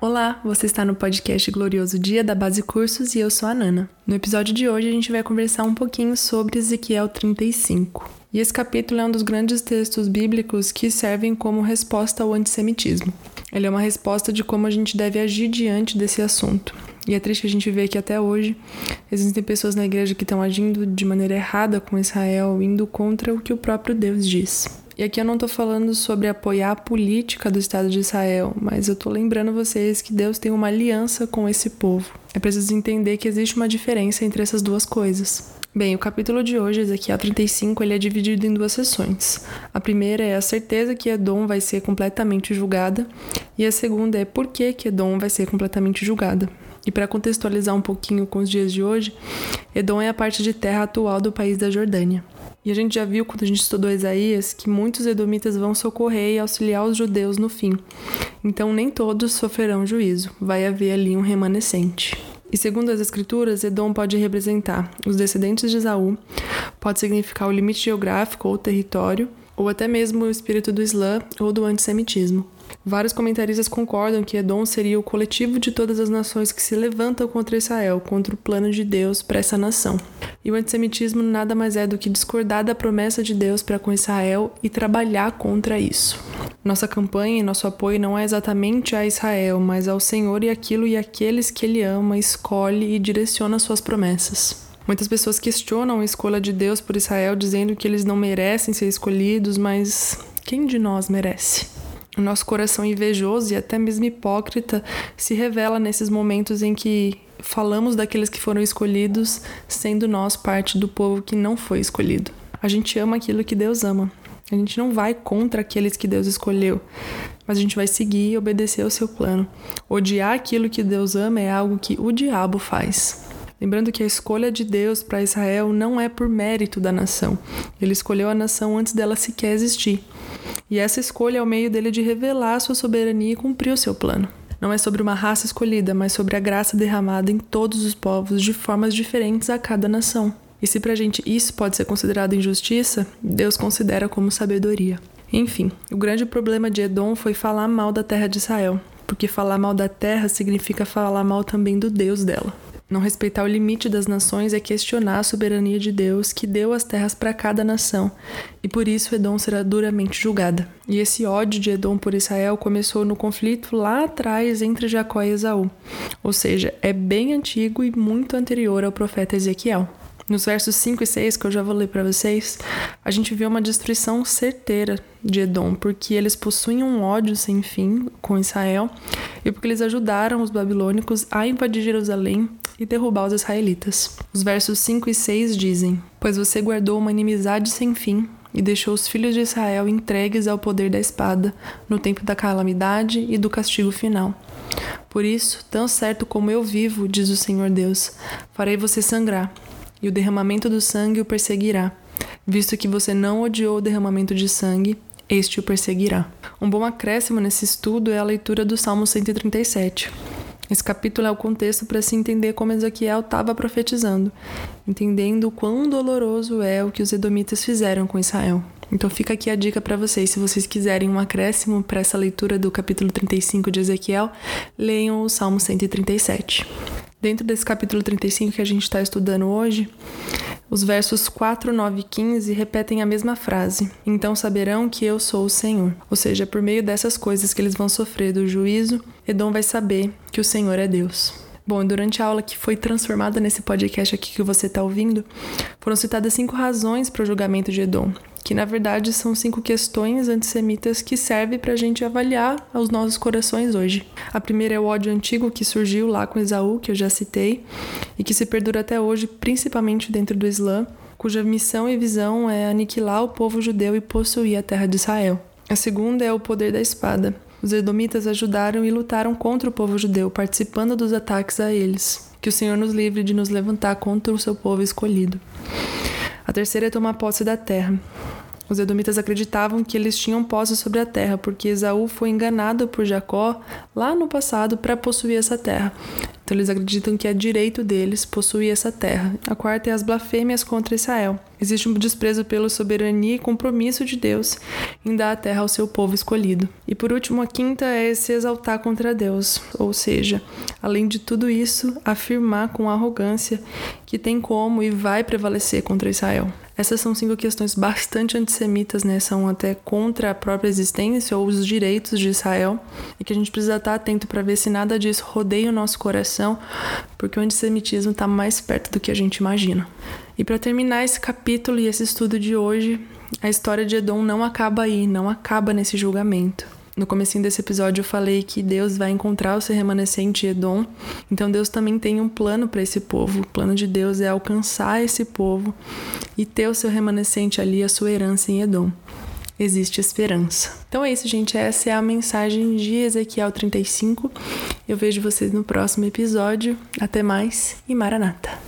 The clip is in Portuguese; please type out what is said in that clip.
Olá, você está no podcast Glorioso Dia da Base Cursos e eu sou a Nana. No episódio de hoje a gente vai conversar um pouquinho sobre Ezequiel 35. E esse capítulo é um dos grandes textos bíblicos que servem como resposta ao antissemitismo. Ele é uma resposta de como a gente deve agir diante desse assunto. E é triste a gente ver que até hoje existem pessoas na igreja que estão agindo de maneira errada com Israel, indo contra o que o próprio Deus diz. E aqui eu não estou falando sobre apoiar a política do Estado de Israel, mas eu estou lembrando vocês que Deus tem uma aliança com esse povo. É preciso entender que existe uma diferença entre essas duas coisas. Bem, o capítulo de hoje, Ezequiel 35, ele é dividido em duas sessões. A primeira é a certeza que Edom vai ser completamente julgada, e a segunda é por que, que Edom vai ser completamente julgada. E para contextualizar um pouquinho com os dias de hoje, Edom é a parte de terra atual do país da Jordânia. E a gente já viu quando a gente estudou Isaías que muitos edomitas vão socorrer e auxiliar os judeus no fim. Então nem todos sofrerão juízo, vai haver ali um remanescente. E segundo as escrituras, Edom pode representar os descendentes de Esaú, pode significar o limite geográfico ou território, ou até mesmo o espírito do Islã ou do antissemitismo. Vários comentaristas concordam que Edom seria o coletivo de todas as nações que se levantam contra Israel, contra o plano de Deus para essa nação. E o antissemitismo nada mais é do que discordar da promessa de Deus para com Israel e trabalhar contra isso. Nossa campanha e nosso apoio não é exatamente a Israel, mas ao Senhor e aquilo e aqueles que ele ama, escolhe e direciona suas promessas. Muitas pessoas questionam a escolha de Deus por Israel, dizendo que eles não merecem ser escolhidos, mas quem de nós merece? O nosso coração invejoso e até mesmo hipócrita se revela nesses momentos em que falamos daqueles que foram escolhidos, sendo nós parte do povo que não foi escolhido. A gente ama aquilo que Deus ama. A gente não vai contra aqueles que Deus escolheu, mas a gente vai seguir e obedecer ao seu plano. Odiar aquilo que Deus ama é algo que o diabo faz. Lembrando que a escolha de Deus para Israel não é por mérito da nação. Ele escolheu a nação antes dela sequer existir. E essa escolha é o meio dele de revelar sua soberania e cumprir o seu plano. Não é sobre uma raça escolhida, mas sobre a graça derramada em todos os povos de formas diferentes a cada nação. E se pra gente isso pode ser considerado injustiça, Deus considera como sabedoria. Enfim, o grande problema de Edom foi falar mal da terra de Israel, porque falar mal da terra significa falar mal também do Deus dela. Não respeitar o limite das nações é questionar a soberania de Deus que deu as terras para cada nação, e por isso Edom será duramente julgada. E esse ódio de Edom por Israel começou no conflito lá atrás entre Jacó e Esaú, ou seja, é bem antigo e muito anterior ao profeta Ezequiel. Nos versos 5 e 6, que eu já vou ler para vocês, a gente vê uma destruição certeira de Edom, porque eles possuem um ódio sem fim com Israel e porque eles ajudaram os babilônicos a invadir Jerusalém e derrubar os israelitas. Os versos 5 e 6 dizem: Pois você guardou uma inimizade sem fim e deixou os filhos de Israel entregues ao poder da espada no tempo da calamidade e do castigo final. Por isso, tão certo como eu vivo, diz o Senhor Deus, farei você sangrar, e o derramamento do sangue o perseguirá. Visto que você não odiou o derramamento de sangue, este o perseguirá. Um bom acréscimo nesse estudo é a leitura do Salmo 137. Esse capítulo é o contexto para se entender como Ezequiel estava profetizando, entendendo o quão doloroso é o que os edomitas fizeram com Israel. Então fica aqui a dica para vocês, se vocês quiserem um acréscimo para essa leitura do capítulo 35 de Ezequiel, leiam o Salmo 137. Dentro desse capítulo 35 que a gente está estudando hoje, os versos 4, 9 e 15 repetem a mesma frase: Então saberão que eu sou o Senhor. Ou seja, por meio dessas coisas que eles vão sofrer do juízo, Edom vai saber que o Senhor é Deus. Bom, durante a aula que foi transformada nesse podcast aqui que você está ouvindo, foram citadas cinco razões para o julgamento de Edom que na verdade são cinco questões antissemitas que servem para a gente avaliar os nossos corações hoje. A primeira é o ódio antigo que surgiu lá com Esaú, que eu já citei, e que se perdura até hoje, principalmente dentro do Islã, cuja missão e visão é aniquilar o povo judeu e possuir a terra de Israel. A segunda é o poder da espada. Os edomitas ajudaram e lutaram contra o povo judeu, participando dos ataques a eles. Que o Senhor nos livre de nos levantar contra o seu povo escolhido. A terceira é tomar posse da terra. Os edomitas acreditavam que eles tinham posse sobre a terra, porque Esaú foi enganado por Jacó lá no passado para possuir essa terra. Então eles acreditam que é direito deles possuir essa terra. A quarta é as blasfêmias contra Israel. Existe um desprezo pela soberania e compromisso de Deus em dar a terra ao seu povo escolhido. E por último, a quinta é se exaltar contra Deus, ou seja, além de tudo isso, afirmar com arrogância que tem como e vai prevalecer contra Israel. Essas são cinco questões bastante antissemitas, né? São até contra a própria existência ou os direitos de Israel, e que a gente precisa estar atento para ver se nada disso rodeia o nosso coração, porque o antissemitismo está mais perto do que a gente imagina. E para terminar esse capítulo e esse estudo de hoje, a história de Edom não acaba aí, não acaba nesse julgamento. No começo desse episódio eu falei que Deus vai encontrar o seu remanescente Edom. Então Deus também tem um plano para esse povo. O plano de Deus é alcançar esse povo e ter o seu remanescente ali, a sua herança em Edom. Existe esperança. Então é isso, gente. Essa é a mensagem de Ezequiel 35. Eu vejo vocês no próximo episódio. Até mais e Maranata.